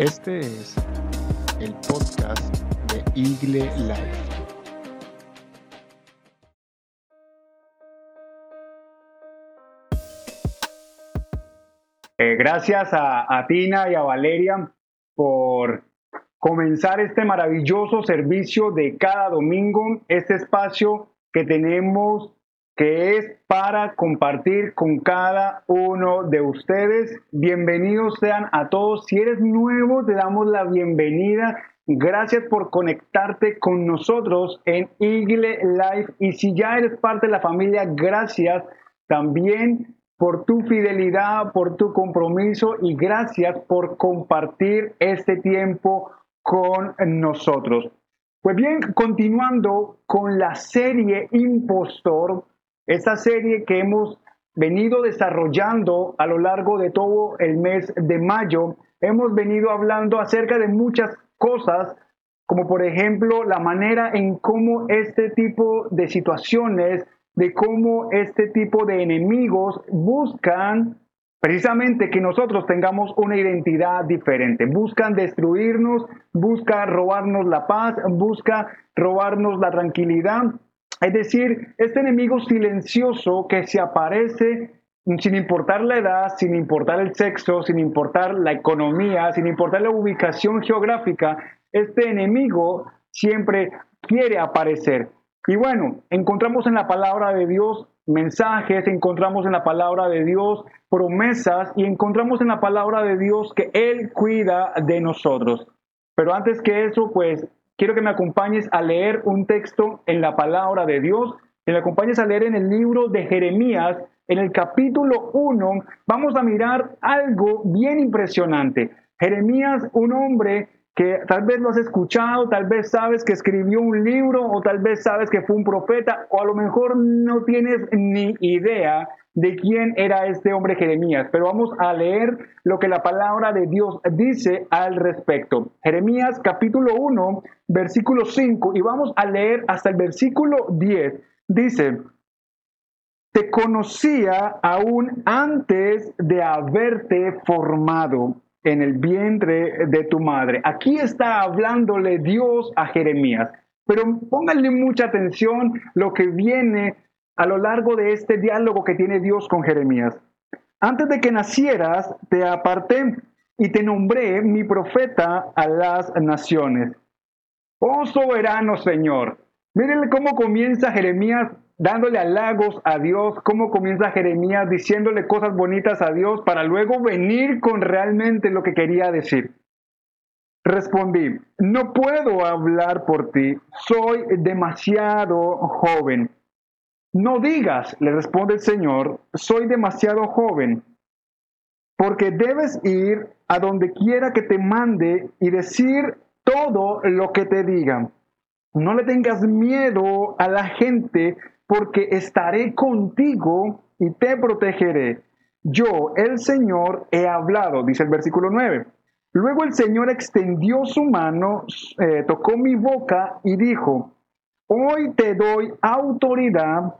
Este es el podcast de Igle Life. Eh, gracias a, a Tina y a Valeria por comenzar este maravilloso servicio de cada domingo, este espacio que tenemos que es para compartir con cada uno de ustedes. Bienvenidos sean a todos. Si eres nuevo, te damos la bienvenida. Gracias por conectarte con nosotros en Igle Life. Y si ya eres parte de la familia, gracias también por tu fidelidad, por tu compromiso y gracias por compartir este tiempo con nosotros. Pues bien, continuando con la serie Impostor, esta serie que hemos venido desarrollando a lo largo de todo el mes de mayo, hemos venido hablando acerca de muchas cosas, como por ejemplo la manera en cómo este tipo de situaciones, de cómo este tipo de enemigos buscan precisamente que nosotros tengamos una identidad diferente. Buscan destruirnos, busca robarnos la paz, busca robarnos la tranquilidad es decir, este enemigo silencioso que se aparece sin importar la edad, sin importar el sexo, sin importar la economía, sin importar la ubicación geográfica, este enemigo siempre quiere aparecer. Y bueno, encontramos en la palabra de Dios mensajes, encontramos en la palabra de Dios promesas y encontramos en la palabra de Dios que Él cuida de nosotros. Pero antes que eso, pues quiero que me acompañes a leer un texto en la palabra de Dios, que me acompañes a leer en el libro de Jeremías, en el capítulo 1, vamos a mirar algo bien impresionante. Jeremías, un hombre que tal vez lo has escuchado, tal vez sabes que escribió un libro o tal vez sabes que fue un profeta o a lo mejor no tienes ni idea de quién era este hombre Jeremías, pero vamos a leer lo que la palabra de Dios dice al respecto. Jeremías capítulo 1, versículo 5, y vamos a leer hasta el versículo 10. Dice, te conocía aún antes de haberte formado en el vientre de tu madre. Aquí está hablándole Dios a Jeremías, pero pónganle mucha atención lo que viene a lo largo de este diálogo que tiene Dios con Jeremías. Antes de que nacieras, te aparté y te nombré mi profeta a las naciones. Oh soberano Señor, mírenle cómo comienza Jeremías dándole halagos a Dios, cómo comienza Jeremías diciéndole cosas bonitas a Dios para luego venir con realmente lo que quería decir. Respondí, no puedo hablar por ti, soy demasiado joven. No digas, le responde el Señor, soy demasiado joven, porque debes ir a donde quiera que te mande y decir todo lo que te digan. No le tengas miedo a la gente, porque estaré contigo y te protegeré. Yo, el Señor, he hablado, dice el versículo 9. Luego el Señor extendió su mano, eh, tocó mi boca y dijo, Hoy te doy autoridad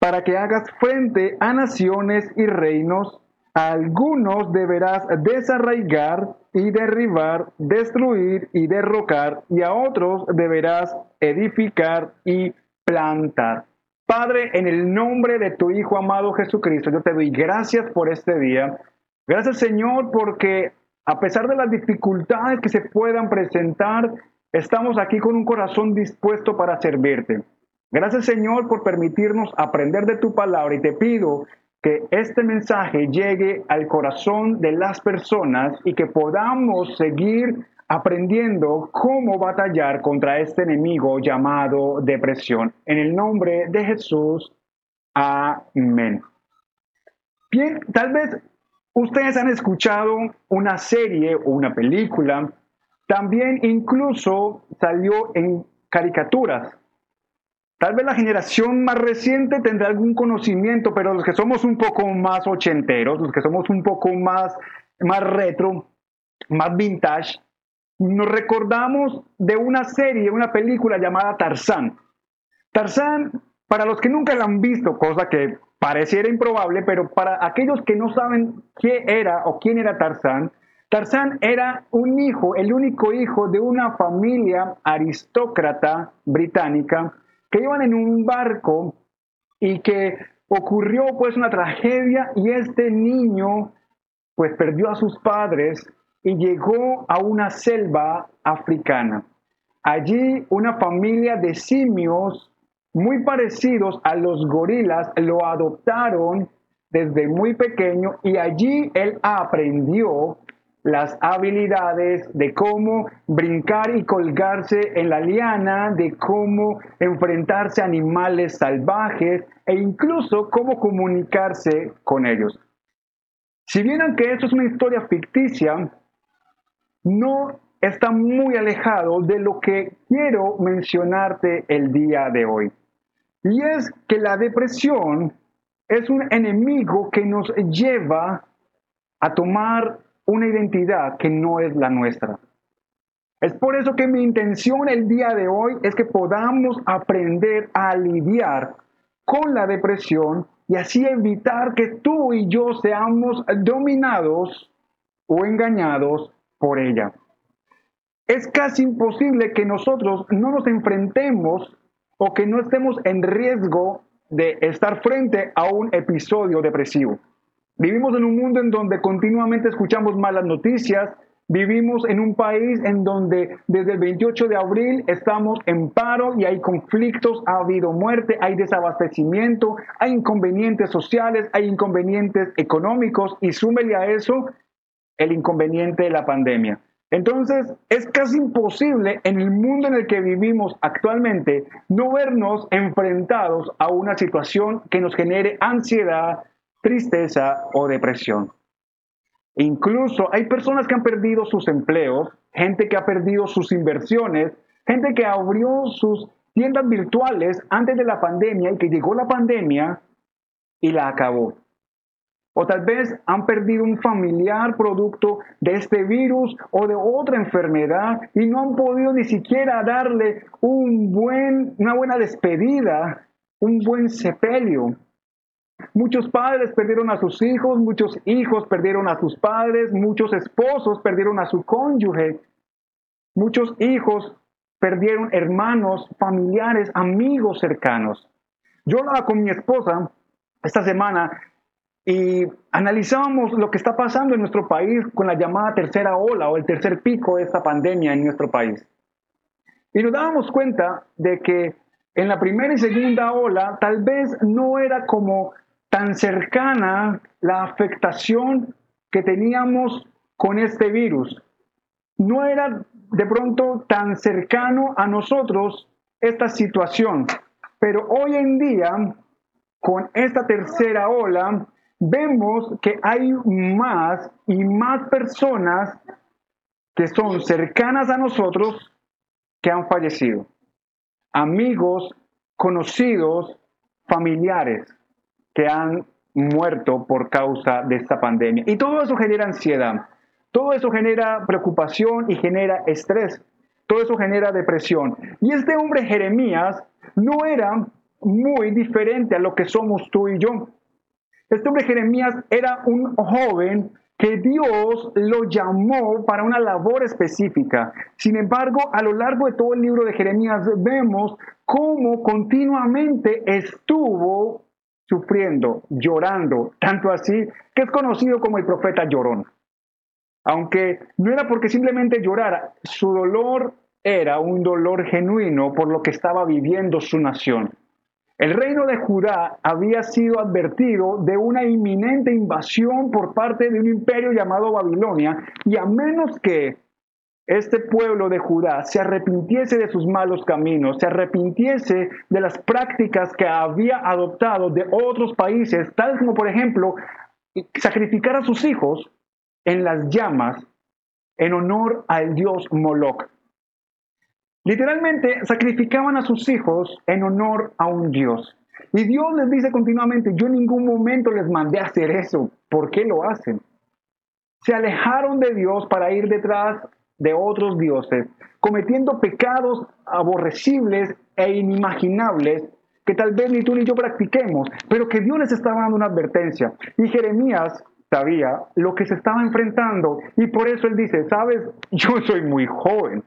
para que hagas frente a naciones y reinos. A algunos deberás desarraigar y derribar, destruir y derrocar, y a otros deberás edificar y plantar. Padre, en el nombre de tu Hijo amado Jesucristo, yo te doy gracias por este día. Gracias Señor porque a pesar de las dificultades que se puedan presentar, Estamos aquí con un corazón dispuesto para servirte. Gracias Señor por permitirnos aprender de tu palabra y te pido que este mensaje llegue al corazón de las personas y que podamos seguir aprendiendo cómo batallar contra este enemigo llamado depresión. En el nombre de Jesús, amén. Bien, tal vez ustedes han escuchado una serie o una película también incluso salió en caricaturas. Tal vez la generación más reciente tendrá algún conocimiento, pero los que somos un poco más ochenteros, los que somos un poco más, más retro, más vintage, nos recordamos de una serie, una película llamada Tarzán. Tarzán, para los que nunca la han visto, cosa que pareciera improbable, pero para aquellos que no saben qué era o quién era Tarzán, Tarzán era un hijo, el único hijo de una familia aristócrata británica que iban en un barco y que ocurrió pues una tragedia y este niño pues perdió a sus padres y llegó a una selva africana. Allí una familia de simios muy parecidos a los gorilas lo adoptaron desde muy pequeño y allí él aprendió las habilidades de cómo brincar y colgarse en la liana, de cómo enfrentarse a animales salvajes e incluso cómo comunicarse con ellos. Si vieran que esto es una historia ficticia, no está muy alejado de lo que quiero mencionarte el día de hoy. Y es que la depresión es un enemigo que nos lleva a tomar una identidad que no es la nuestra. Es por eso que mi intención el día de hoy es que podamos aprender a lidiar con la depresión y así evitar que tú y yo seamos dominados o engañados por ella. Es casi imposible que nosotros no nos enfrentemos o que no estemos en riesgo de estar frente a un episodio depresivo. Vivimos en un mundo en donde continuamente escuchamos malas noticias, vivimos en un país en donde desde el 28 de abril estamos en paro y hay conflictos, ha habido muerte, hay desabastecimiento, hay inconvenientes sociales, hay inconvenientes económicos y súmele a eso el inconveniente de la pandemia. Entonces, es casi imposible en el mundo en el que vivimos actualmente no vernos enfrentados a una situación que nos genere ansiedad, tristeza o depresión. Incluso hay personas que han perdido sus empleos, gente que ha perdido sus inversiones, gente que abrió sus tiendas virtuales antes de la pandemia y que llegó la pandemia y la acabó. O tal vez han perdido un familiar producto de este virus o de otra enfermedad y no han podido ni siquiera darle una buena despedida, un buen sepelio. Muchos padres perdieron a sus hijos, muchos hijos perdieron a sus padres, muchos esposos perdieron a su cónyuge, muchos hijos perdieron hermanos, familiares, amigos cercanos. Yo hablaba con mi esposa esta semana y analizábamos lo que está pasando en nuestro país con la llamada tercera ola o el tercer pico de esta pandemia en nuestro país. Y nos dábamos cuenta de que en la primera y segunda ola tal vez no era como tan cercana la afectación que teníamos con este virus. No era de pronto tan cercano a nosotros esta situación. Pero hoy en día, con esta tercera ola, vemos que hay más y más personas que son cercanas a nosotros que han fallecido. Amigos, conocidos, familiares que han muerto por causa de esta pandemia. Y todo eso genera ansiedad, todo eso genera preocupación y genera estrés, todo eso genera depresión. Y este hombre Jeremías no era muy diferente a lo que somos tú y yo. Este hombre Jeremías era un joven que Dios lo llamó para una labor específica. Sin embargo, a lo largo de todo el libro de Jeremías vemos cómo continuamente estuvo sufriendo, llorando, tanto así que es conocido como el profeta llorón. Aunque no era porque simplemente llorara, su dolor era un dolor genuino por lo que estaba viviendo su nación. El reino de Judá había sido advertido de una inminente invasión por parte de un imperio llamado Babilonia y a menos que este pueblo de Judá se arrepintiese de sus malos caminos, se arrepintiese de las prácticas que había adoptado de otros países, tales como por ejemplo sacrificar a sus hijos en las llamas en honor al dios Moloch. Literalmente sacrificaban a sus hijos en honor a un Dios. Y Dios les dice continuamente, yo en ningún momento les mandé hacer eso. ¿Por qué lo hacen? Se alejaron de Dios para ir detrás de otros dioses, cometiendo pecados aborrecibles e inimaginables que tal vez ni tú ni yo practiquemos, pero que Dios les estaba dando una advertencia. Y Jeremías sabía lo que se estaba enfrentando y por eso él dice, sabes, yo soy muy joven.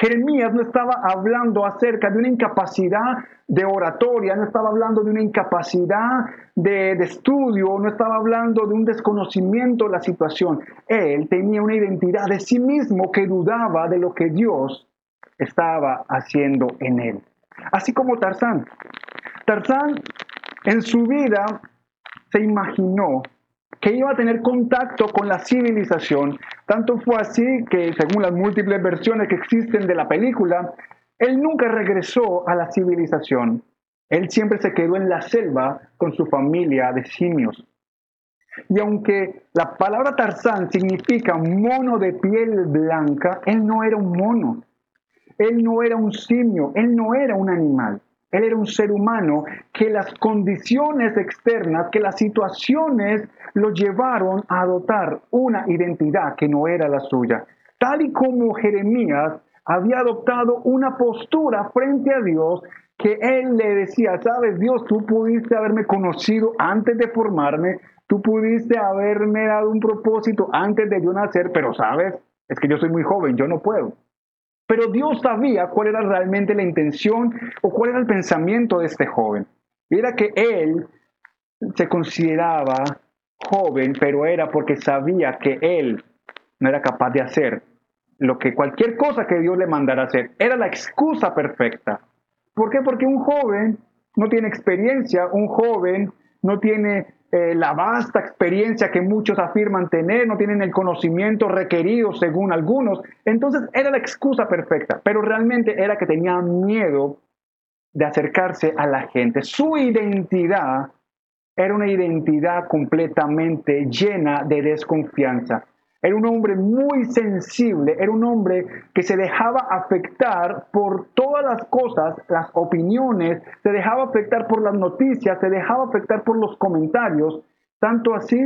Jeremías no estaba hablando acerca de una incapacidad de oratoria, no estaba hablando de una incapacidad de, estudio, no estaba hablando de un desconocimiento de la situación. Él tenía una identidad de sí mismo que dudaba de lo que Dios estaba haciendo en él. Así como Tarzán. Tarzán en su vida se imaginó que iba a tener contacto con la civilización. Tanto fue así que, según las múltiples versiones que existen de la película, él nunca regresó a la civilización. Él siempre se quedó en la selva con su familia de simios. Y aunque la palabra Tarzán significa mono de piel blanca, él no era un mono. Él no era un simio, él no era un animal. Él era un ser humano que las condiciones externas, que las situaciones lo llevaron a adoptar una identidad que no era la suya. Tal y como Jeremías había adoptado una postura frente a Dios que él le decía, sabes Dios, tú pudiste haberme conocido antes de formarme, tú pudiste haberme dado un propósito antes de yo nacer, pero sabes, es que yo soy muy joven, yo no puedo. Pero Dios sabía cuál era realmente la intención o cuál era el pensamiento de este joven. Era que él se consideraba joven, pero era porque sabía que él no era capaz de hacer lo que cualquier cosa que Dios le mandara hacer. Era la excusa perfecta. ¿Por qué? Porque un joven no tiene experiencia, un joven no tiene eh, la vasta experiencia que muchos afirman tener, no tienen el conocimiento requerido según algunos. Entonces era la excusa perfecta, pero realmente era que tenía miedo de acercarse a la gente. Su identidad era una identidad completamente llena de desconfianza. Era un hombre muy sensible, era un hombre que se dejaba afectar por todas las cosas, las opiniones, se dejaba afectar por las noticias, se dejaba afectar por los comentarios, tanto así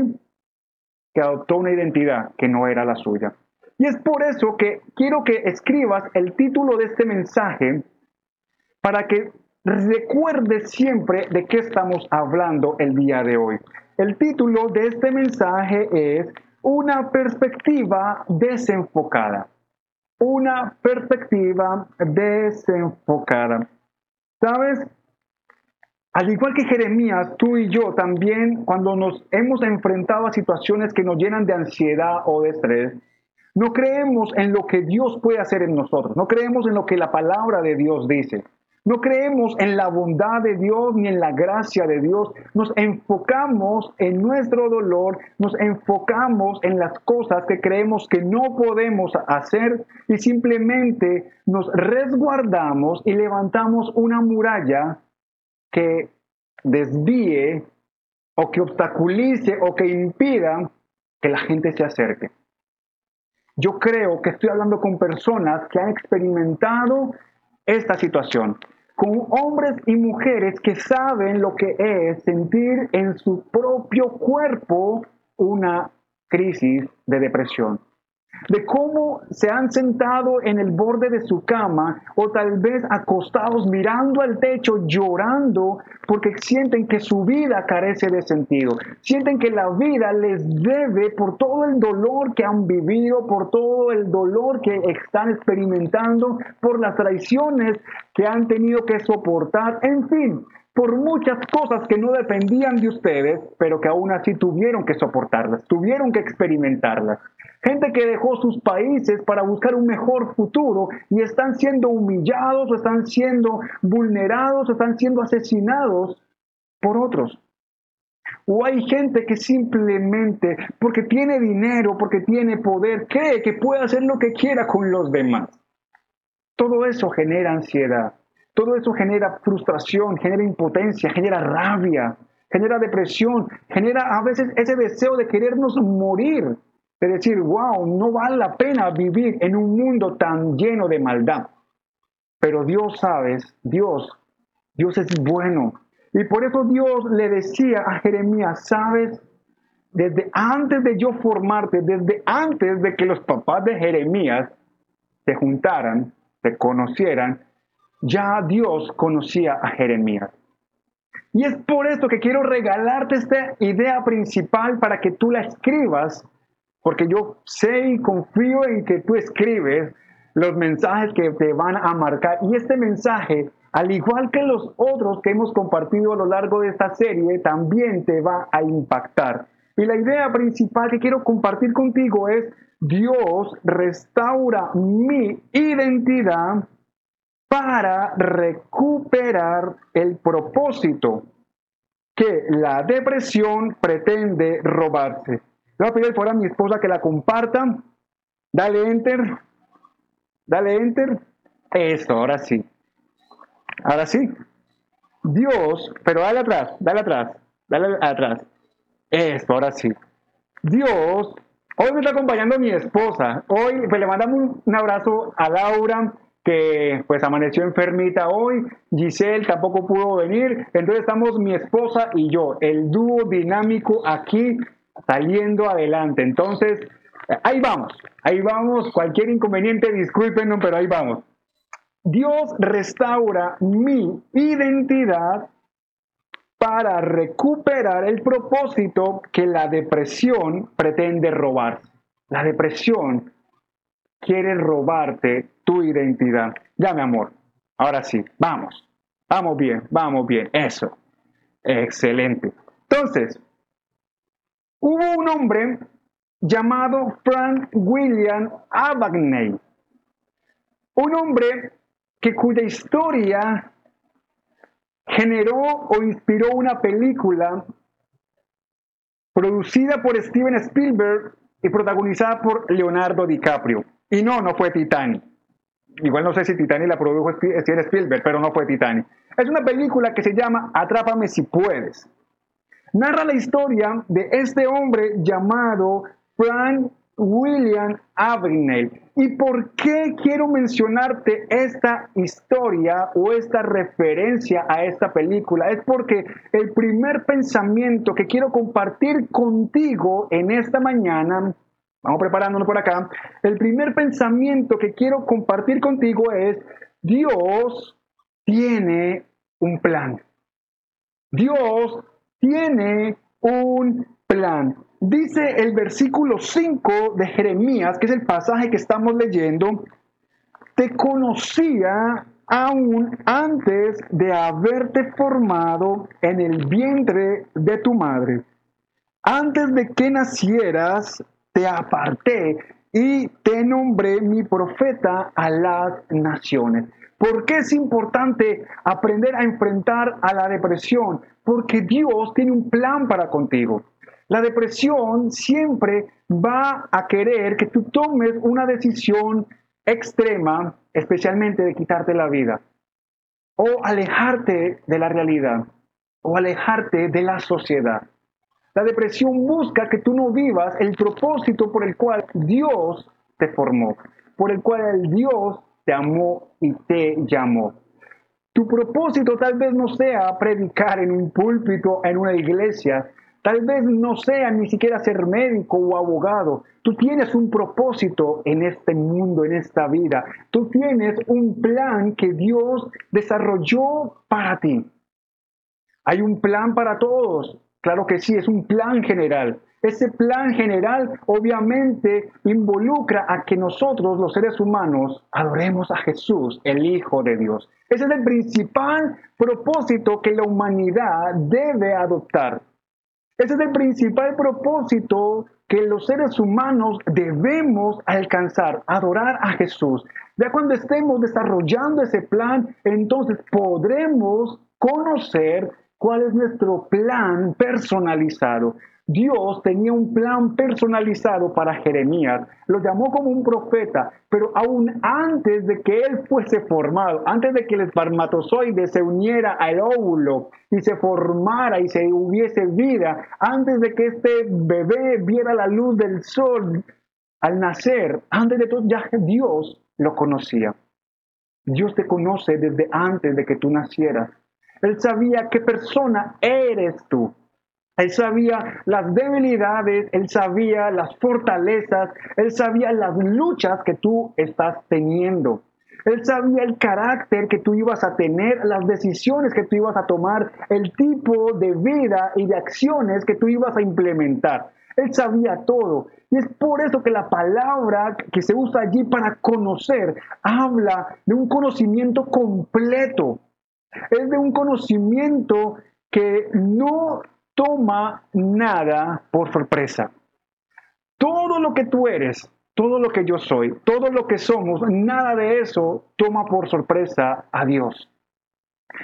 que adoptó una identidad que no era la suya. Y es por eso que quiero que escribas el título de este mensaje para que recuerdes siempre de qué estamos hablando el día de hoy. El título de este mensaje es una perspectiva desenfocada. Una perspectiva desenfocada. ¿Sabes? Al igual que Jeremías, tú y yo también, cuando nos hemos enfrentado a situaciones que nos llenan de ansiedad o de estrés, no creemos en lo que Dios puede hacer en nosotros, no creemos en lo que la palabra de Dios dice. No creemos en la bondad de Dios ni en la gracia de Dios. Nos enfocamos en nuestro dolor, nos enfocamos en las cosas que creemos que no podemos hacer y simplemente nos resguardamos y levantamos una muralla que desvíe o que obstaculice o que impida que la gente se acerque. Yo creo que estoy hablando con personas que han experimentado esta situación con hombres y mujeres que saben lo que es sentir en su propio cuerpo una crisis de depresión de cómo se han sentado en el borde de su cama o tal vez acostados mirando al techo llorando porque sienten que su vida carece de sentido, sienten que la vida les debe por todo el dolor que han vivido, por todo el dolor que están experimentando, por las traiciones que han tenido que soportar, en fin, por muchas cosas que no dependían de ustedes, pero que aún así tuvieron que soportarlas, tuvieron que experimentarlas. Gente que dejó sus países para buscar un mejor futuro y están siendo humillados, están siendo vulnerados, están siendo asesinados por otros. O hay gente que simplemente, porque tiene dinero, porque tiene poder, cree que puede hacer lo que quiera con los demás. Todo eso genera ansiedad, todo eso genera frustración, genera impotencia, genera rabia, genera depresión, genera a veces ese deseo de querernos morir de decir, wow, no vale la pena vivir en un mundo tan lleno de maldad. Pero Dios, sabes, Dios, Dios es bueno. Y por eso Dios le decía a Jeremías, sabes, desde antes de yo formarte, desde antes de que los papás de Jeremías se juntaran, se conocieran, ya Dios conocía a Jeremías. Y es por esto que quiero regalarte esta idea principal para que tú la escribas, porque yo sé y confío en que tú escribes los mensajes que te van a marcar. Y este mensaje, al igual que los otros que hemos compartido a lo largo de esta serie, también te va a impactar. Y la idea principal que quiero compartir contigo es, Dios restaura mi identidad para recuperar el propósito que la depresión pretende robarse. Le voy a pedir por a mi esposa que la comparta. Dale enter. Dale enter. Esto, ahora sí. Ahora sí. Dios, pero dale atrás, dale atrás, dale atrás. Esto, ahora sí. Dios, hoy me está acompañando mi esposa. Hoy pues, le mandamos un abrazo a Laura, que pues amaneció enfermita hoy, Giselle tampoco pudo venir, entonces estamos mi esposa y yo, el dúo dinámico aquí saliendo adelante. Entonces, ahí vamos, ahí vamos, cualquier inconveniente, discúlpenos, pero ahí vamos. Dios restaura mi identidad para recuperar el propósito que la depresión pretende robar. La depresión quiere robarte tu identidad. Ya, mi amor. Ahora sí, vamos. Vamos bien, vamos bien. Eso. Excelente. Entonces, hubo un hombre llamado Frank William Abagnale. Un hombre que cuya historia generó o inspiró una película producida por Steven Spielberg y protagonizada por Leonardo DiCaprio. Y no, no fue Titanic. Igual no sé si Titanic la produjo Steven Spielberg, pero no fue Titanic. Es una película que se llama Atrápame si puedes. Narra la historia de este hombre llamado Frank William Abagnale. ¿Y por qué quiero mencionarte esta historia o esta referencia a esta película? Es porque el primer pensamiento que quiero compartir contigo en esta mañana Vamos preparándonos por acá. El primer pensamiento que quiero compartir contigo es, Dios tiene un plan. Dios tiene un plan. Dice el versículo 5 de Jeremías, que es el pasaje que estamos leyendo, te conocía aún antes de haberte formado en el vientre de tu madre. Antes de que nacieras, te aparté y te nombré mi profeta a las naciones. ¿Por qué es importante aprender a enfrentar a la depresión? Porque Dios tiene un plan para contigo. La depresión siempre va a querer que tú tomes una decisión extrema, especialmente de quitarte la vida, o alejarte de la realidad, o alejarte de la sociedad. La depresión busca que tú no vivas el propósito por el cual Dios te formó, por el cual Dios te amó y te llamó. Tu propósito tal vez no sea predicar en un púlpito, en una iglesia, tal vez no sea ni siquiera ser médico o abogado. Tú tienes un propósito en este mundo, en esta vida. Tú tienes un plan que Dios desarrolló para ti. Hay un plan para todos. Claro que sí, es un plan general. Ese plan general obviamente involucra a que nosotros, los seres humanos, adoremos a Jesús, el Hijo de Dios. Ese es el principal propósito que la humanidad debe adoptar. Ese es el principal propósito que los seres humanos debemos alcanzar, adorar a Jesús. Ya cuando estemos desarrollando ese plan, entonces podremos conocer cuál es nuestro plan personalizado. Dios tenía un plan personalizado para Jeremías, lo llamó como un profeta, pero aún antes de que él fuese formado, antes de que el espermatozoide se uniera al óvulo y se formara y se hubiese vida, antes de que este bebé viera la luz del sol al nacer, antes de todo ya Dios lo conocía. Dios te conoce desde antes de que tú nacieras. Él sabía qué persona eres tú. Él sabía las debilidades, él sabía las fortalezas, él sabía las luchas que tú estás teniendo. Él sabía el carácter que tú ibas a tener, las decisiones que tú ibas a tomar, el tipo de vida y de acciones que tú ibas a implementar. Él sabía todo. Y es por eso que la palabra que se usa allí para conocer habla de un conocimiento completo. Es de un conocimiento que no toma nada por sorpresa. Todo lo que tú eres, todo lo que yo soy, todo lo que somos, nada de eso toma por sorpresa a Dios.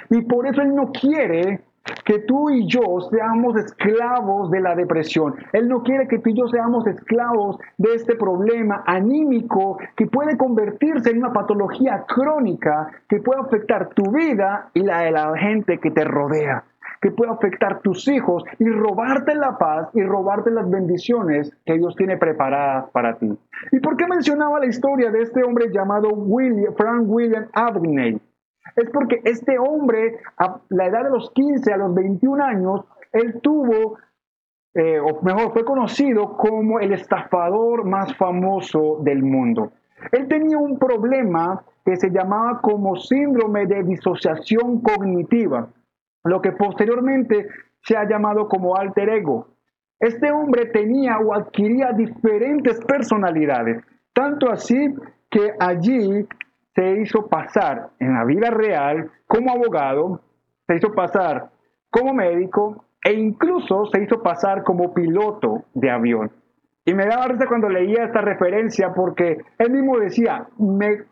Y por eso Él no quiere que tú y yo seamos esclavos de la depresión. Él no quiere que tú y yo seamos esclavos de este problema anímico que puede convertirse en una patología crónica que puede afectar tu vida y la de la gente que te rodea que puede afectar tus hijos y robarte la paz y robarte las bendiciones que Dios tiene preparadas para ti. ¿Y por qué mencionaba la historia de este hombre llamado William, Frank William Abney? Es porque este hombre, a la edad de los 15 a los 21 años, él tuvo, eh, o mejor, fue conocido como el estafador más famoso del mundo. Él tenía un problema que se llamaba como síndrome de disociación cognitiva, lo que posteriormente se ha llamado como alter ego. Este hombre tenía o adquiría diferentes personalidades, tanto así que allí se hizo pasar en la vida real como abogado, se hizo pasar como médico e incluso se hizo pasar como piloto de avión. Y me daba risa cuando leía esta referencia porque él mismo decía, me,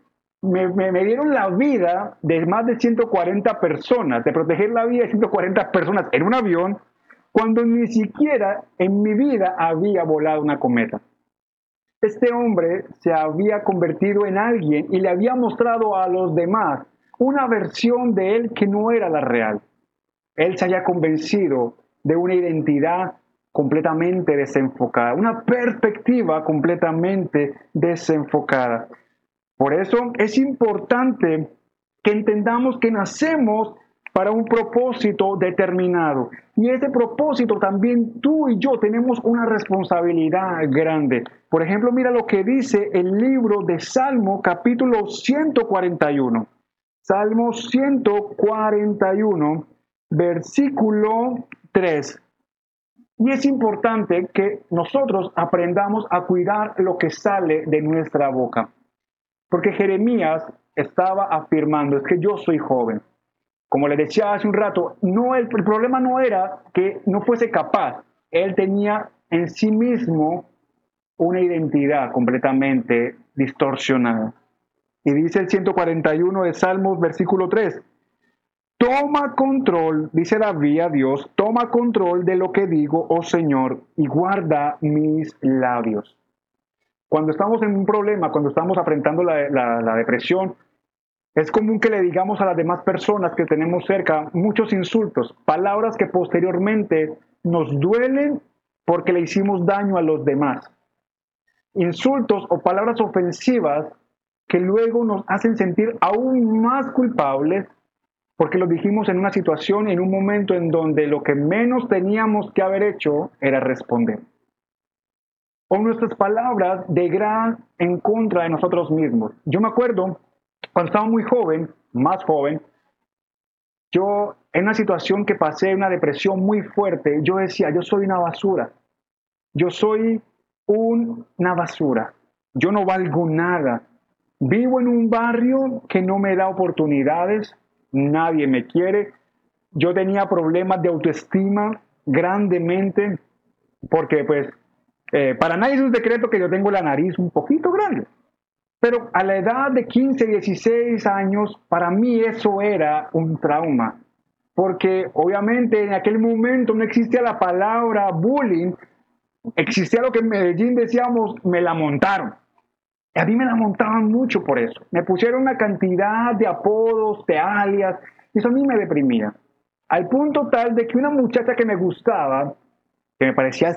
me, dieron la vida de más de 140 personas, de proteger la vida de 140 personas en un avión, cuando ni siquiera en mi vida había volado una cometa. Este hombre se había convertido en alguien y le había mostrado a los demás una versión de él que no era la real. Él se había convencido de una identidad completamente desenfocada, una perspectiva completamente desenfocada. Por eso es importante que entendamos que nacemos para un propósito determinado. Y ese propósito también tú y yo tenemos una responsabilidad grande. Por ejemplo, mira lo que dice el libro de Salmo capítulo 141. Salmo 141, versículo 3. Y es importante que nosotros aprendamos a cuidar lo que sale de nuestra boca. Porque Jeremías estaba afirmando, es que yo soy joven como le decía hace un rato, no, el, problema no era que no fuese capaz, él tenía en sí mismo una identidad completamente distorsionada. Y dice el 141 de Salmos, versículo 3, toma control, dice David a Dios, toma control de lo que digo, oh Señor, y guarda mis labios. Cuando estamos en un problema, cuando estamos afrontando la depresión, es común que le digamos a las demás personas que tenemos cerca muchos insultos, palabras que posteriormente nos duelen porque le hicimos daño a los demás. Insultos o palabras ofensivas que luego nos hacen sentir aún más culpables porque lo dijimos en una situación, en un momento en donde lo que menos teníamos que haber hecho era responder. O nuestras palabras de gran en contra de nosotros mismos. Yo me acuerdo cuando estaba muy joven, más joven, yo en una situación que pasé, una depresión muy fuerte, yo decía, yo soy una basura, yo soy una basura, yo no valgo nada, vivo en un barrio que no me da oportunidades, nadie me quiere, yo tenía problemas de autoestima grandemente, porque pues eh, para nadie es un secreto que yo tengo la nariz un poquito grande. Pero a la edad de 15, 16 años, para mí eso era un trauma, porque obviamente en aquel momento no existía la palabra bullying, existía lo que en Medellín decíamos, me la montaron. Y a mí me la montaban mucho por eso. Me pusieron una cantidad de apodos, de alias, y eso a mí me deprimía. Al punto tal de que una muchacha que me gustaba, que me parecía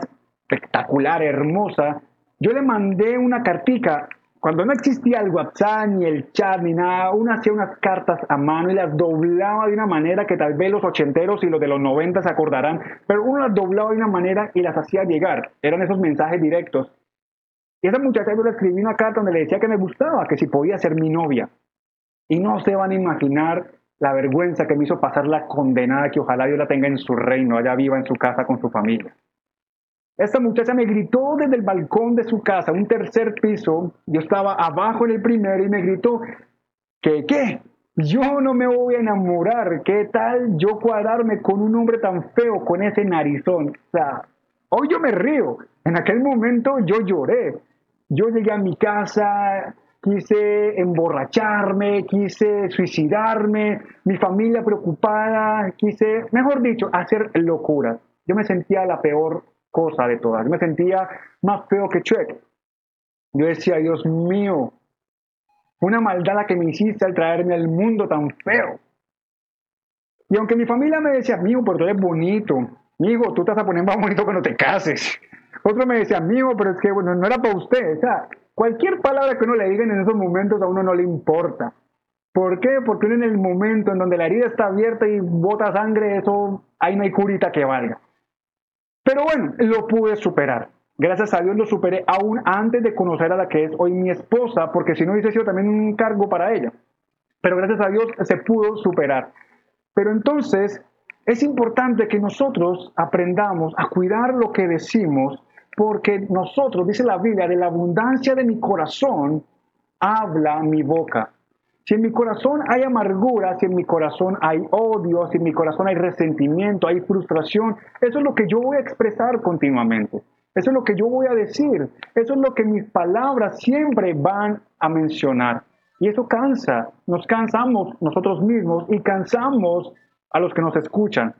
espectacular, hermosa, yo le mandé una cartica cuando no existía el WhatsApp, ni el chat, ni nada, uno hacía unas cartas a mano y las doblaba de una manera que tal vez los ochenteros y los de los noventas acordarán, pero uno las doblaba de una manera y las hacía llegar. Eran esos mensajes directos. Y esa muchacha yo le escribí una carta donde le decía que me gustaba, que si podía ser mi novia. Y no se van a imaginar la vergüenza que me hizo pasar la condenada que ojalá Dios la tenga en su reino, allá viva en su casa con su familia. Esta muchacha me gritó desde el balcón de su casa, un tercer piso. Yo estaba abajo en el primero y me gritó que qué, yo no me voy a enamorar. ¿Qué tal yo cuadrarme con un hombre tan feo, con ese narizón? O sea, hoy yo me río. En aquel momento yo lloré. Yo llegué a mi casa, quise emborracharme, quise suicidarme, mi familia preocupada, quise, mejor dicho, hacer locuras. Yo me sentía la peor cosa de todas. Me sentía más feo que Chuck. Yo decía, Dios mío, una maldad la que me hiciste al traerme al mundo tan feo. Y aunque mi familia me decía, amigo, pero tú eres bonito, amigo, tú te vas a poner más bonito cuando te cases. Otro me decía, amigo, pero es que bueno, no era para usted. O sea, cualquier palabra que uno le diga en esos momentos a uno no le importa. ¿Por qué? Porque uno en el momento en donde la herida está abierta y bota sangre, eso, ahí no hay curita que valga. Pero bueno, lo pude superar. Gracias a Dios lo superé aún antes de conocer a la que es hoy mi esposa, porque si no hubiese sido también un cargo para ella. Pero gracias a Dios se pudo superar. Pero entonces es importante que nosotros aprendamos a cuidar lo que decimos, porque nosotros, dice la Biblia, de la abundancia de mi corazón habla mi boca. Si en mi corazón hay amargura, si en mi corazón hay odio, si en mi corazón hay resentimiento, hay frustración, eso es lo que yo voy a expresar continuamente. Eso es lo que yo voy a decir. Eso es lo que mis palabras siempre van a mencionar. Y eso cansa. Nos cansamos nosotros mismos y cansamos a los que nos escuchan.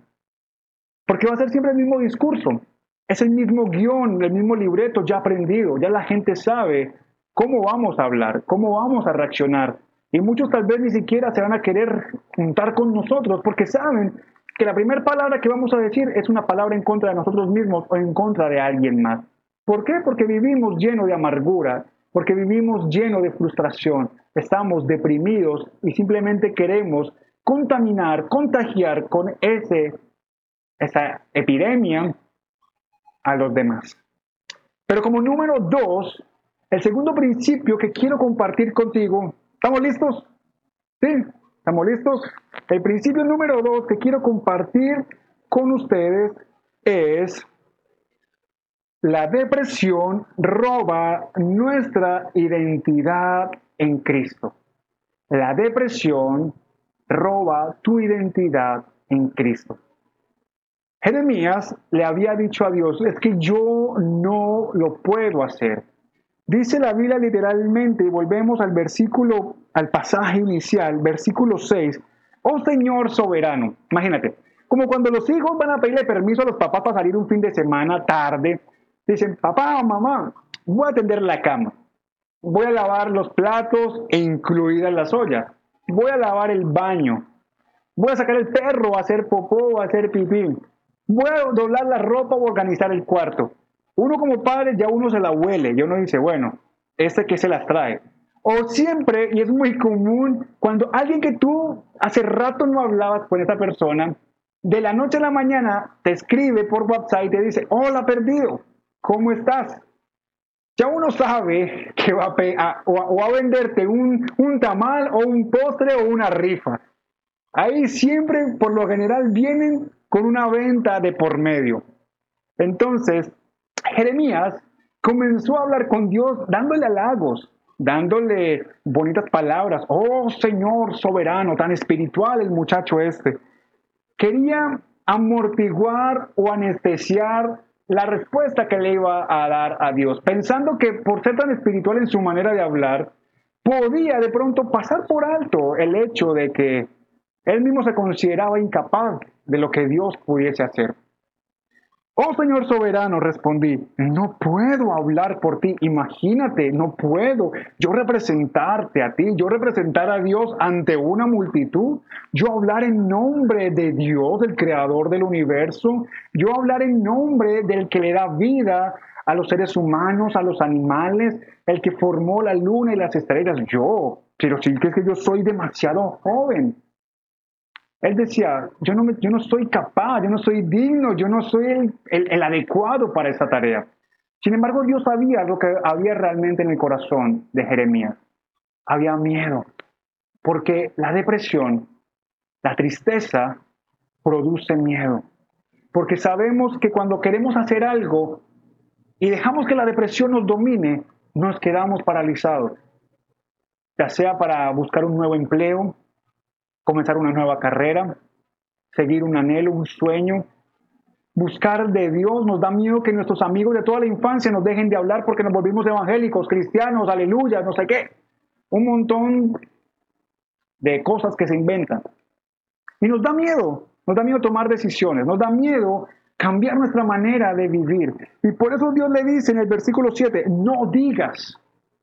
Porque va a ser siempre el mismo discurso. Es el mismo guion, el mismo libreto ya aprendido. Ya la gente sabe cómo vamos a hablar, cómo vamos a reaccionar. Y muchos tal vez ni siquiera se van a querer juntar con nosotros porque saben que la primera palabra que vamos a decir es una palabra en contra de nosotros mismos o en contra de alguien más. ¿Por qué? Porque vivimos lleno de amargura, porque vivimos lleno de frustración, estamos deprimidos y simplemente queremos contaminar, contagiar con ese, esa epidemia a los demás. Pero como número dos, el segundo principio que quiero compartir contigo ¿Estamos listos? ¿Sí? ¿Estamos listos? El principio número dos que quiero compartir con ustedes es la depresión roba nuestra identidad en Cristo. La depresión roba tu identidad en Cristo. Jeremías le había dicho a Dios, es que yo no lo puedo hacer. Dice la Biblia literalmente, y volvemos al versículo, al pasaje inicial, versículo 6, oh Señor soberano, imagínate, como cuando los hijos van a pedirle permiso a los papás para salir un fin de semana tarde, dicen, papá o mamá, voy a tender la cama, voy a lavar los platos e incluidas las ollas, voy a lavar el baño, voy a sacar el perro a hacer popó o a hacer pipí, voy a doblar la ropa o organizar el cuarto. Uno como padre ya uno se la huele, ya uno dice, bueno, este que se las trae. O siempre, y es muy común, cuando alguien que tú hace rato no hablabas con esa persona, de la noche a la mañana te escribe por WhatsApp y te dice, hola perdido, ¿cómo estás? Ya uno sabe que va a, o venderte un, un tamal o un postre o una rifa. Ahí siempre, por lo general, vienen con una venta de por medio. Entonces, Jeremías comenzó a hablar con Dios dándole halagos, dándole bonitas palabras. Oh Señor soberano, tan espiritual el muchacho este. Quería amortiguar o anestesiar la respuesta que le iba a dar a Dios, pensando que por ser tan espiritual en su manera de hablar, podía de pronto pasar por alto el hecho de que él mismo se consideraba incapaz de lo que Dios pudiese hacer. Oh Señor soberano, respondí, no puedo hablar por ti, imagínate, no puedo yo representarte a ti, yo representar a Dios ante una multitud, yo hablar en nombre de Dios, el creador del universo, yo hablar en nombre del que le da vida a los seres humanos, a los animales, el que formó la luna y las estrellas, yo, pero sí que es que yo soy demasiado joven, él decía, yo no, yo no soy capaz, yo no soy digno, yo no soy el, adecuado para esa tarea. Sin embargo, Dios sabía lo que había realmente en el corazón de Jeremías. Había miedo. Porque la depresión, la tristeza, produce miedo. Porque sabemos que cuando queremos hacer algo y dejamos que la depresión nos domine, nos quedamos paralizados. Ya sea para buscar un nuevo empleo, comenzar una nueva carrera, seguir un anhelo, un sueño, buscar de Dios. Nos da miedo que nuestros amigos de toda la infancia nos dejen de hablar porque nos volvimos evangélicos, cristianos, aleluya, no sé qué. Un montón de cosas que se inventan. Y nos da miedo, nos da miedo tomar decisiones, nos da miedo cambiar nuestra manera de vivir. Y por eso Dios le dice en el versículo 7, no digas,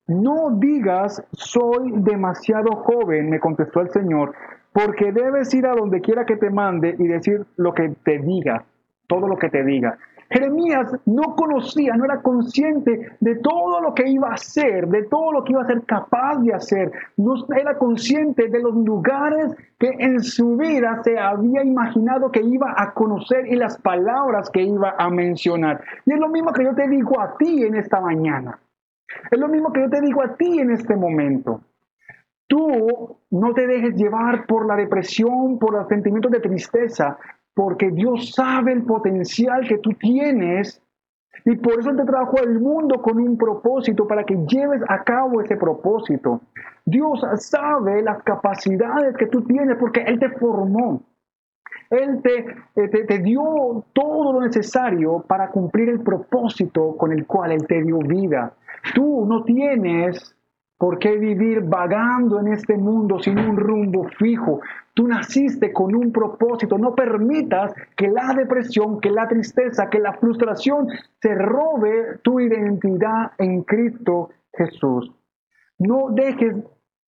no digas, soy demasiado joven, me contestó el Señor, porque debes ir a donde quiera que te mande y decir lo que te diga, todo lo que te diga. Jeremías no conocía, no era consciente de todo lo que iba a hacer, de todo lo que iba a ser capaz de hacer. No era consciente de los lugares que en su vida se había imaginado que iba a conocer y las palabras que iba a mencionar. Y es lo mismo que yo te digo a ti en esta mañana. Es lo mismo que yo te digo a ti en este momento. Tú no te dejes llevar por la depresión, por los sentimientos de tristeza, porque Dios sabe el potencial que tú tienes y por eso te trajo al mundo con un propósito, para que lleves a cabo ese propósito. Dios sabe las capacidades que tú tienes porque Él te formó. Él te, eh, te, te, dio todo lo necesario para cumplir el propósito con el cual Él te dio vida. Tú no tienes por qué vivir vagando en este mundo sin un rumbo fijo. Tú naciste con un propósito. No permitas que la depresión, que la tristeza, que la frustración se robe tu identidad en Cristo Jesús. No dejes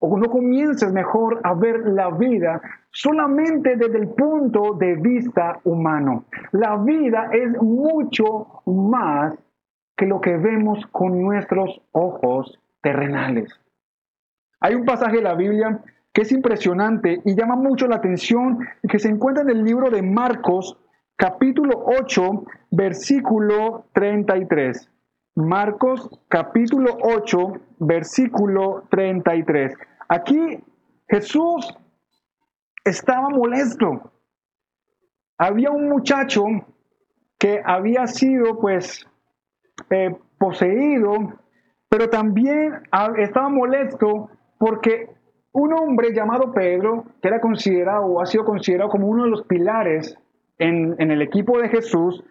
o no comiences mejor a ver la vida solamente desde el punto de vista humano. La vida es mucho más que lo que vemos con nuestros ojos terrenales. Hay un pasaje de la Biblia que es impresionante y llama mucho la atención que se encuentra en el libro de Marcos, capítulo 8, versículo 33. Marcos, capítulo 8, versículo 33. Aquí Jesús estaba molesto. Había un muchacho que había sido pues eh, poseído, pero también estaba molesto porque un hombre llamado Pedro, que era considerado o ha sido considerado como uno de los pilares en, el equipo de Jesús,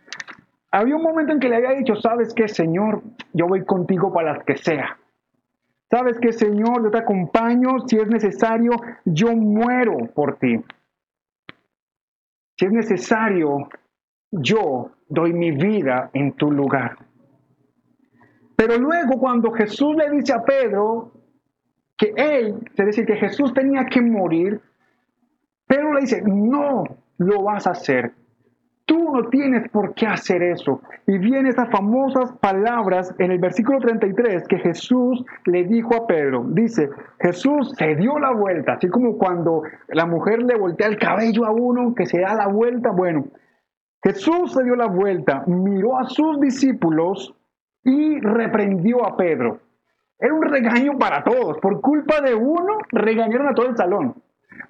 había un momento en que le había dicho, sabes qué, Señor, yo voy contigo para las que sea. Sabes qué, Señor, yo te acompaño, si es necesario, yo muero por ti. Si es necesario, yo doy mi vida en tu lugar. Pero luego cuando Jesús le dice a Pedro que él, es decir, que Jesús tenía que morir, Pedro le dice, no lo vas a hacer. Tú no tienes por qué hacer eso. Y vienen esas famosas palabras en el versículo 33 que Jesús le dijo a Pedro. Dice, Jesús se dio la vuelta, así como cuando la mujer le voltea el cabello a uno, que se da la vuelta. Bueno, Jesús se dio la vuelta, miró a sus discípulos y reprendió a Pedro. Era un regaño para todos. Por culpa de uno, regañaron a todo el salón.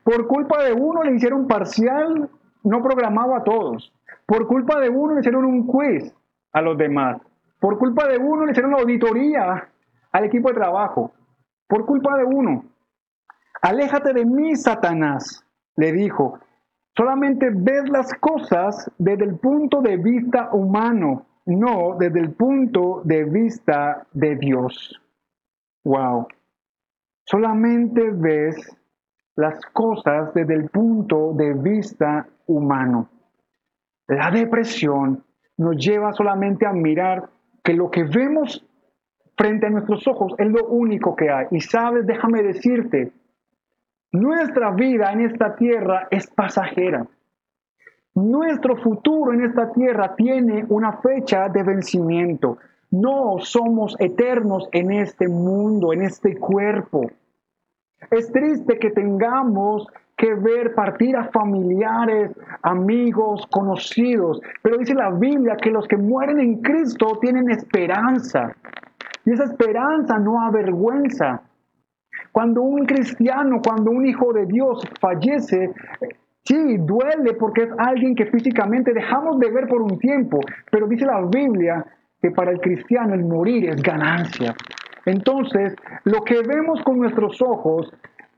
Por culpa de uno, le hicieron parcial no programado a todos. Por culpa de uno, le hicieron un quiz a los demás. Por culpa de uno, le hicieron la auditoría al equipo de trabajo. Por culpa de uno. Aléjate de mí, Satanás, le dijo. Solamente ves las cosas desde el punto de vista humano no desde el punto de vista de Dios. Wow. Solamente ves las cosas desde el punto de vista humano. La depresión nos lleva solamente a mirar que lo que vemos frente a nuestros ojos es lo único que hay. Y sabes, déjame decirte, nuestra vida en esta tierra es pasajera. Nuestro futuro en esta tierra tiene una fecha de vencimiento. No somos eternos en este mundo, en este cuerpo. Es triste que tengamos que ver partir a familiares, amigos, conocidos, pero dice la Biblia que los que mueren en Cristo tienen esperanza. Y esa esperanza no avergüenza. Cuando un cristiano, cuando un hijo de Dios fallece, sí, duele porque es alguien que físicamente dejamos de ver por un tiempo, pero dice la Biblia que para el cristiano el morir es ganancia. Entonces, lo que vemos con nuestros ojos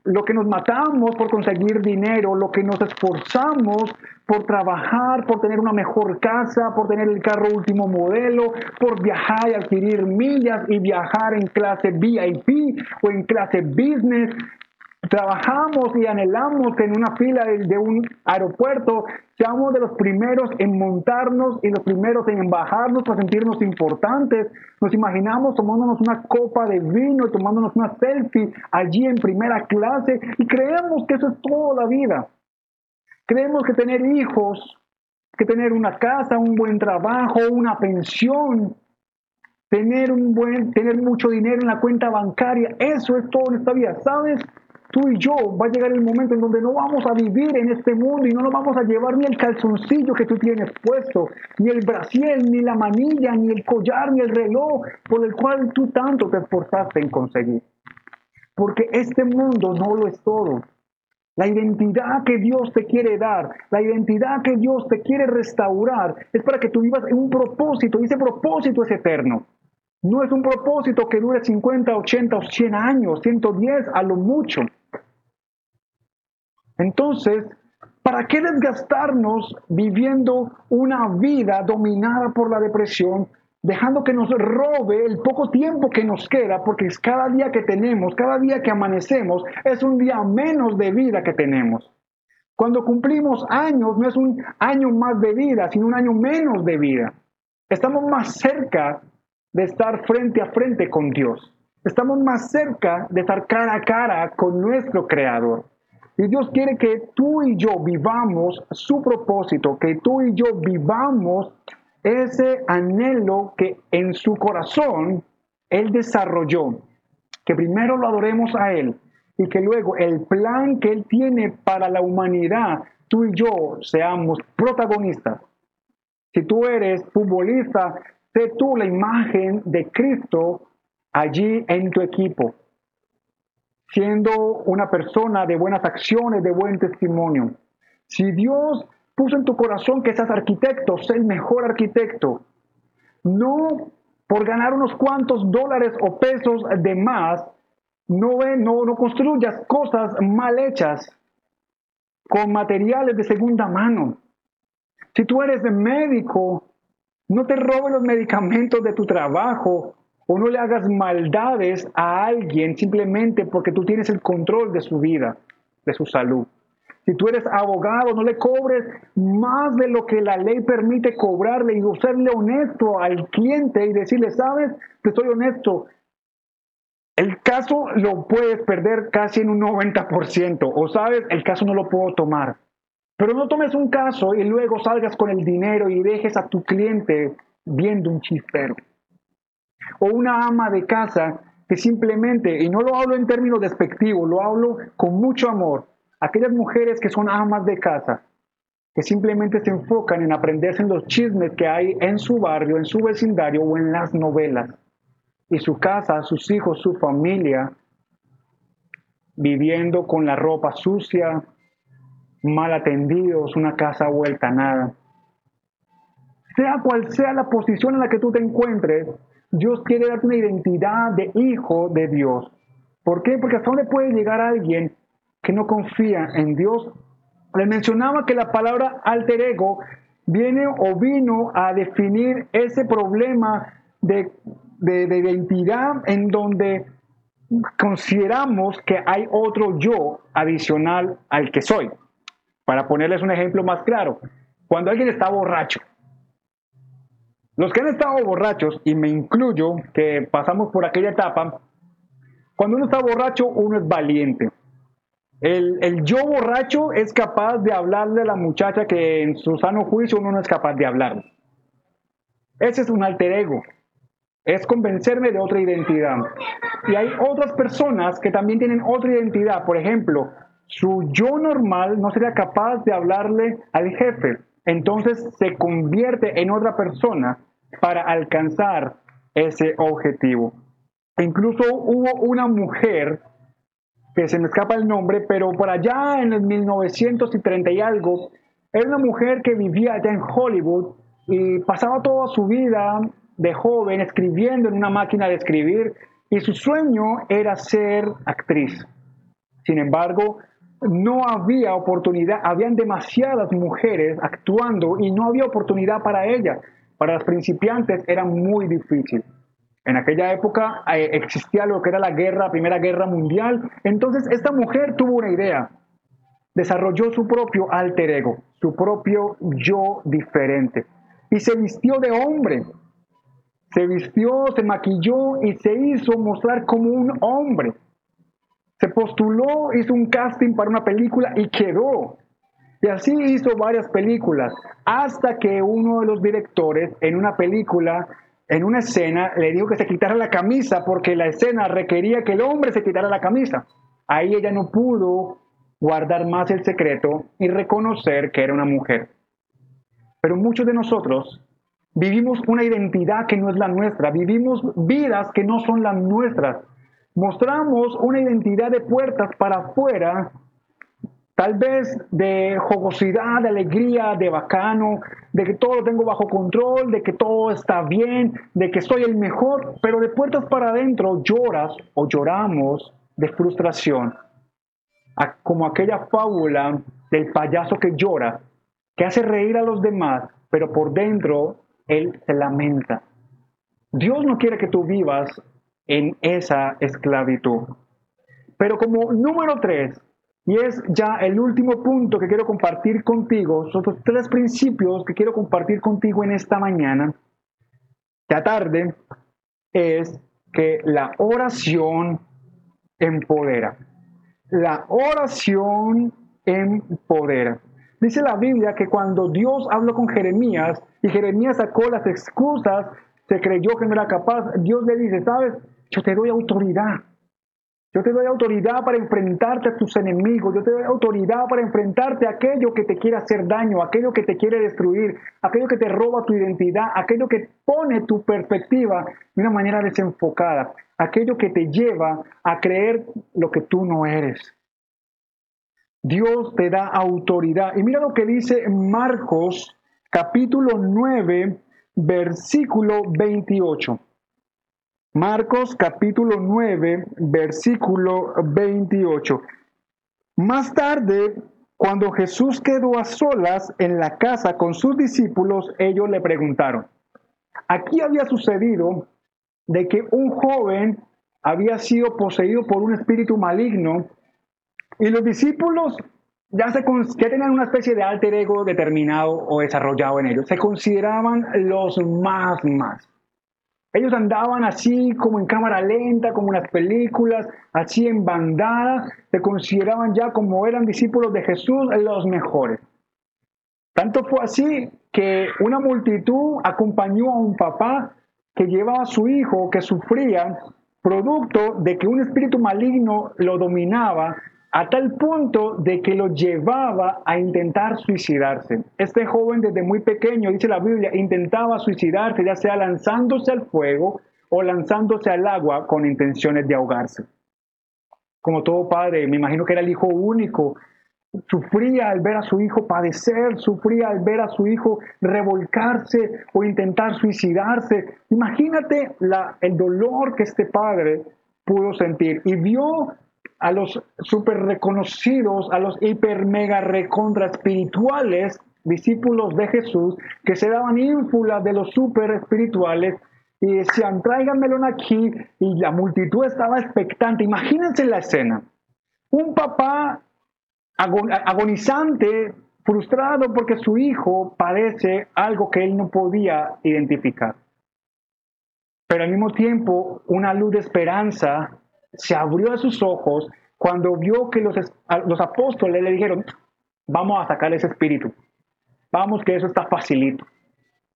lo que nos matamos por conseguir dinero, lo que nos esforzamos por trabajar, por tener una mejor casa, por tener el carro último modelo, por viajar y adquirir millas y viajar en clase VIP o en clase business, trabajamos y anhelamos en una fila de, un aeropuerto, seamos de los primeros en montarnos y los primeros en bajarnos para sentirnos importantes. Nos imaginamos tomándonos una copa de vino y tomándonos una selfie allí en primera clase y creemos que eso es toda la vida. Creemos que tener hijos, que tener una casa, un buen trabajo, una pensión, tener un buen, tener mucho dinero en la cuenta bancaria, eso es todo en esta vida, ¿sabes? Tú y yo va a llegar el momento en donde no vamos a vivir en este mundo y no nos vamos a llevar ni el calzoncillo que tú tienes puesto, ni el brasiel, ni la manilla, ni el collar, ni el reloj por el cual tú tanto te esforzaste en conseguir. Porque este mundo no lo es todo. La identidad que Dios te quiere dar, la identidad que Dios te quiere restaurar, es para que tú vivas en un propósito y ese propósito es eterno. No es un propósito que dure 50, 80 o 100 años, 110 a lo mucho. Entonces, ¿para qué desgastarnos viviendo una vida dominada por la depresión, dejando que nos robe el poco tiempo que nos queda, porque es cada día que tenemos, cada día que amanecemos, es un día menos de vida que tenemos. Cuando cumplimos años, no es un año más de vida, sino un año menos de vida. Estamos más cerca de estar frente a frente con Dios. Estamos más cerca de estar cara a cara con nuestro Creador. Y Dios quiere que tú y yo vivamos su propósito, que tú y yo vivamos ese anhelo que en su corazón Él desarrolló. Que primero lo adoremos a Él y que luego el plan que Él tiene para la humanidad, tú y yo seamos protagonistas. Si tú eres futbolista, sé tú la imagen de Cristo allí en tu equipo siendo una persona de buenas acciones, de buen testimonio. Si Dios puso en tu corazón que seas arquitecto, sé el mejor arquitecto. No por ganar unos cuantos dólares o pesos de más, no, no, no construyas cosas mal hechas con materiales de segunda mano. Si tú eres médico, no te robes los medicamentos de tu trabajo o no le hagas maldades a alguien simplemente porque tú tienes el control de su vida, de su salud. Si tú eres abogado, no le cobres más de lo que la ley permite cobrarle y serle honesto al cliente y decirle, sabes, te estoy honesto. El caso lo puedes perder casi en un 90%, o sabes, el caso no lo puedo tomar. Pero no tomes un caso y luego salgas con el dinero y dejes a tu cliente viendo un chispero o una ama de casa que simplemente, y no lo hablo en términos despectivos, lo hablo con mucho amor, aquellas mujeres que son amas de casa, que simplemente se enfocan en aprenderse en los chismes que hay en su barrio, en su vecindario o en las novelas. Y su casa, sus hijos, su familia, viviendo con la ropa sucia, mal atendidos, una casa vuelta a nada. Sea cual sea la posición en la que tú te encuentres, Dios quiere darte una identidad de hijo de Dios. ¿Por qué? Porque hasta dónde puede llegar alguien que no confía en Dios. Le mencionaba que la palabra alter ego viene o vino a definir ese problema de, de identidad en donde consideramos que hay otro yo adicional al que soy. Para ponerles un ejemplo más claro, cuando alguien está borracho, los que han estado borrachos, y me incluyo, que pasamos por aquella etapa, cuando uno está borracho, uno es valiente. El, yo borracho es capaz de hablarle a la muchacha que en su sano juicio uno no es capaz de hablar. Ese es un alter ego. Es convencerme de otra identidad. Y hay otras personas que también tienen otra identidad. Por ejemplo, su yo normal no sería capaz de hablarle al jefe entonces se convierte en otra persona para alcanzar ese objetivo. Incluso hubo una mujer que se me escapa el nombre, pero por allá en el 1930 y algo, era una mujer que vivía allá en Hollywood y pasaba toda su vida de joven escribiendo en una máquina de escribir y su sueño era ser actriz. Sin embargo, no había oportunidad, habían demasiadas mujeres actuando y no había oportunidad para ella. Para los principiantes era muy difícil. En aquella época eh, existía lo que era la guerra, Primera Guerra Mundial. Entonces esta mujer tuvo una idea. Desarrolló su propio alter ego, su propio yo diferente. Y se vistió de hombre. Se vistió, se maquilló y se hizo mostrar como un hombre. Se postuló, hizo un casting para una película y quedó. Y así hizo varias películas, hasta que uno de los directores en una película en una escena le dijo que se quitara la camisa porque la escena requería que el hombre se quitara la camisa. Ahí ella no pudo guardar más el secreto y reconocer que era una mujer. Pero muchos de nosotros vivimos una identidad que no es la nuestra, vivimos vidas que no son las nuestras. Mostramos una identidad de puertas para afuera Tal vez de jugosidad, de alegría, de bacano, de que todo lo tengo bajo control, de que todo está bien, de que soy el mejor, pero de puertas para adentro lloras o lloramos de frustración. Como aquella fábula del payaso que llora, que hace reír a los demás, pero por dentro él se lamenta. Dios no quiere que tú vivas en esa esclavitud. Pero como número tres, y es ya el último punto que quiero compartir contigo, son tres principios que quiero compartir contigo en esta mañana, ya tarde, es que la oración empodera. La oración empodera. Dice la Biblia que cuando Dios habló con Jeremías y Jeremías sacó las excusas, se creyó que no era capaz, Dios le dice, sabes, yo te doy autoridad yo te doy autoridad para enfrentarte a tus enemigos. Yo te doy autoridad para enfrentarte a aquello que te quiere hacer daño, aquello que te quiere destruir, aquello que te roba tu identidad, aquello que pone tu perspectiva de una manera desenfocada, aquello que te lleva a creer lo que tú no eres. Dios te da autoridad. Y mira lo que dice Marcos capítulo 9, versículo 28. Marcos capítulo 9, versículo 28. Más tarde, cuando Jesús quedó a solas en la casa con sus discípulos, ellos le preguntaron, aquí había sucedido de que un joven había sido poseído por un espíritu maligno y los discípulos ya, se, ya tenían una especie de alter ego determinado o desarrollado en ellos, se consideraban los más más. Ellos andaban así como en cámara lenta, como en las películas, así en bandada, se consideraban ya como eran discípulos de Jesús los mejores. Tanto fue así que una multitud acompañó a un papá que llevaba a su hijo que sufría producto de que un espíritu maligno lo dominaba a tal punto de que lo llevaba a intentar suicidarse. Este joven desde muy pequeño, dice la Biblia, intentaba suicidarse, ya sea lanzándose al fuego o lanzándose al agua con intenciones de ahogarse. Como todo padre, me imagino que era el hijo único, sufría al ver a su hijo padecer, sufría al ver a su hijo revolcarse o intentar suicidarse. Imagínate el dolor que este padre pudo sentir y vio a los super reconocidos, a los hiper mega recontra espirituales discípulos de Jesús que se daban ínfula de los super espirituales y decían, tráiganmelo aquí y la multitud estaba expectante. Imagínense la escena. Un papá agonizante, frustrado porque su hijo padece algo que él no podía identificar. Pero al mismo tiempo, una luz de esperanza se abrió de sus ojos cuando vio que los, los apóstoles le dijeron, vamos a sacar ese espíritu, vamos que eso está facilito.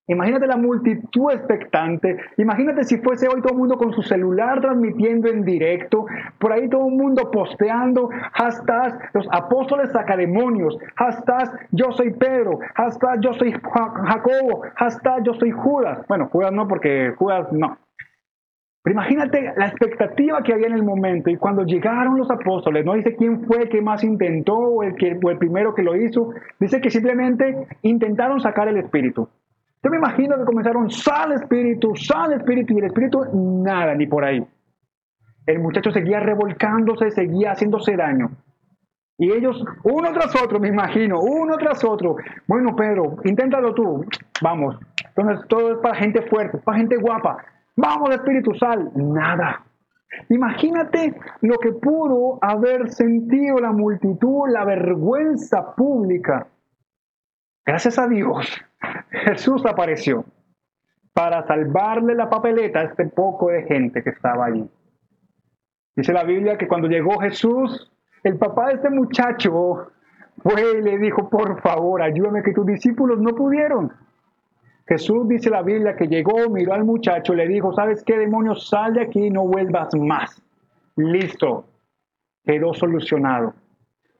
Imagínate la multitud expectante. Imagínate si fuese hoy todo el mundo con su celular transmitiendo en directo. Por ahí todo el mundo posteando. Hashtag los apóstoles sacademonios. Hashtag yo soy Pedro. Hashtag yo soy Jacobo. Hashtag yo soy Judas. Bueno, Judas no porque Judas no. Imagínate la expectativa que había en el momento. Y cuando llegaron los apóstoles, no dice quién fue que más intentó o el, que, o el primero que lo hizo. Dice que simplemente intentaron sacar el espíritu. Yo me imagino que comenzaron, sal espíritu, sal espíritu, y el espíritu, nada, ni por ahí. El muchacho seguía revolcándose, seguía haciéndose daño. Y ellos, uno tras otro, me imagino, uno tras otro. Bueno, Pedro, inténtalo tú. Vamos. Todo es para gente fuerte, para gente guapa. Vamos, Espíritu Sal. Nada. Imagínate lo que pudo haber sentido la multitud, la vergüenza pública. Gracias a Dios, Jesús apareció para salvarle la papeleta a este poco de gente que estaba allí. Dice la Biblia que cuando llegó Jesús, el papá de este muchacho fue y le dijo, por favor, ayúdame que tus discípulos no pudieron. Jesús dice la Biblia que llegó, miró al muchacho, le dijo, ¿sabes qué demonio? Sal de aquí y no vuelvas más. Listo. Quedó solucionado.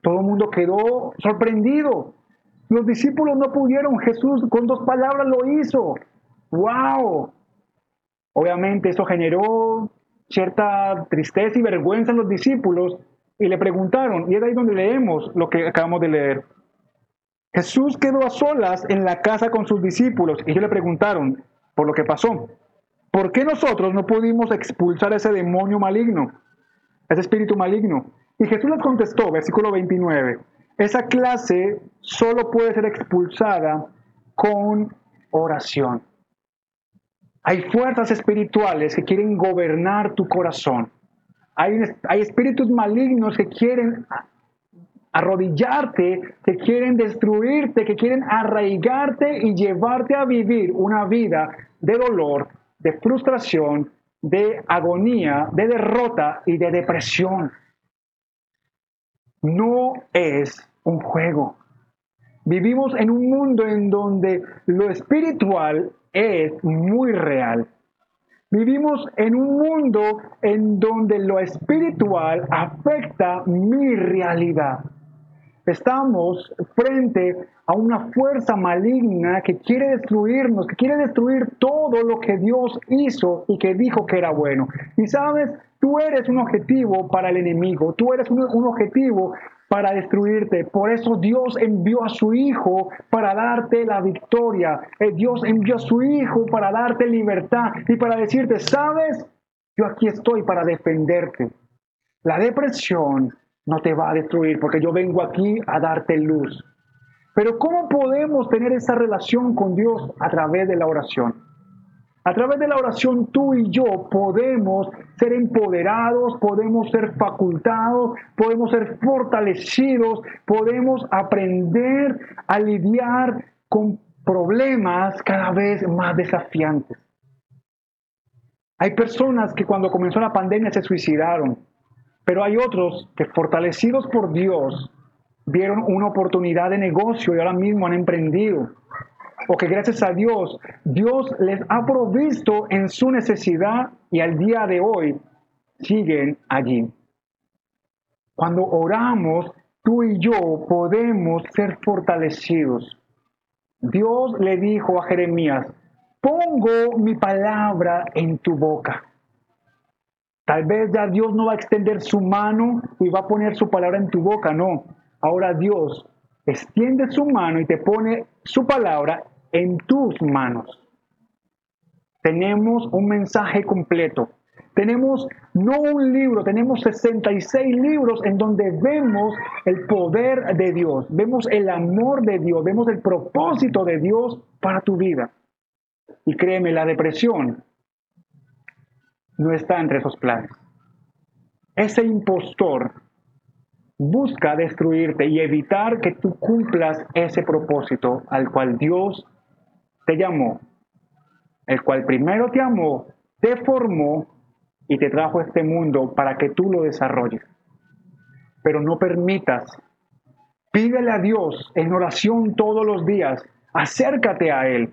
Todo el mundo quedó sorprendido. Los discípulos no pudieron. Jesús con dos palabras lo hizo. ¡Wow! Obviamente eso generó cierta tristeza y vergüenza en los discípulos, y le preguntaron, y es ahí donde leemos lo que acabamos de leer. Jesús quedó a solas en la casa con sus discípulos y ellos le preguntaron por lo que pasó. ¿Por qué nosotros no pudimos expulsar ese demonio maligno, ese espíritu maligno? Y Jesús les contestó, versículo 29, esa clase solo puede ser expulsada con oración. Hay fuerzas espirituales que quieren gobernar tu corazón. Hay, espíritus malignos que quieren arrodillarte, que quieren destruirte, que quieren arraigarte y llevarte a vivir una vida de dolor, de frustración, de agonía, de derrota y de depresión. No es un juego. Vivimos en un mundo en donde lo espiritual es muy real. Vivimos en un mundo en donde lo espiritual afecta mi realidad. Estamos frente a una fuerza maligna que quiere destruirnos, que quiere destruir todo lo que Dios hizo y que dijo que era bueno. Y sabes, tú eres un objetivo para el enemigo, tú eres un, objetivo para destruirte. Por eso Dios envió a su Hijo para darte la victoria. Eh, Dios envió a su Hijo para darte libertad y para decirte, sabes, yo aquí estoy para defenderte. La depresión no te va a destruir porque yo vengo aquí a darte luz. Pero ¿cómo podemos tener esa relación con Dios a través de la oración? A través de la oración tú y yo podemos ser empoderados, podemos ser facultados, podemos ser fortalecidos, podemos aprender a lidiar con problemas cada vez más desafiantes. Hay personas que cuando comenzó la pandemia se suicidaron, pero hay otros que fortalecidos por Dios vieron una oportunidad de negocio y ahora mismo han emprendido o que gracias a Dios, Dios les ha provisto en su necesidad y al día de hoy siguen allí. Cuando oramos, tú y yo podemos ser fortalecidos. Dios le dijo a Jeremías, pongo mi palabra en tu boca. Tal vez ya Dios no va a extender su mano y va a poner su palabra en tu boca, no. Ahora Dios extiende su mano y te pone su palabra en tus manos. Tenemos un mensaje completo. Tenemos no un libro, tenemos 66 libros en donde vemos el poder de Dios, vemos el amor de Dios, vemos el propósito de Dios para tu vida. Y créeme, la depresión no está entre esos planes. Ese impostor busca destruirte y evitar que tú cumplas ese propósito al cual Dios te llamó, el cual primero te amó, te formó y te trajo a este mundo para que tú lo desarrolles. Pero no permitas, pídele a Dios en oración todos los días, acércate a Él,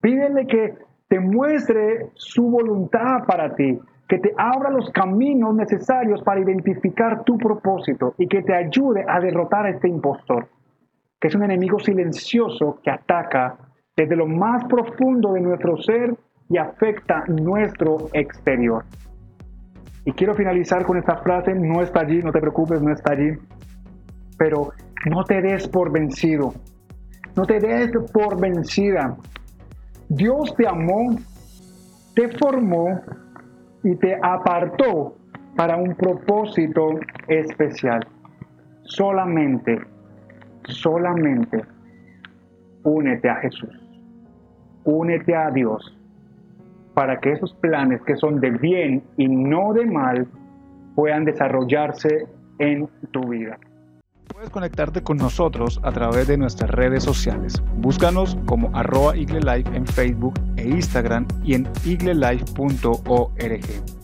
pídele que te muestre su voluntad para ti, que te abra los caminos necesarios para identificar tu propósito y que te ayude a derrotar a este impostor, que es un enemigo silencioso que ataca desde lo más profundo de nuestro ser y afecta nuestro exterior. Y quiero finalizar con esta frase, no está allí, no te preocupes, no está allí, pero no te des por vencido, no te des por vencida. Dios te amó, te formó y te apartó para un propósito especial. Solamente, solamente únete a Jesús, únete a Dios para que esos planes que son de bien y no de mal puedan desarrollarse en tu vida. Puedes conectarte con nosotros a través de nuestras redes sociales. Búscanos como arroba en Facebook e Instagram y en iglelife.org.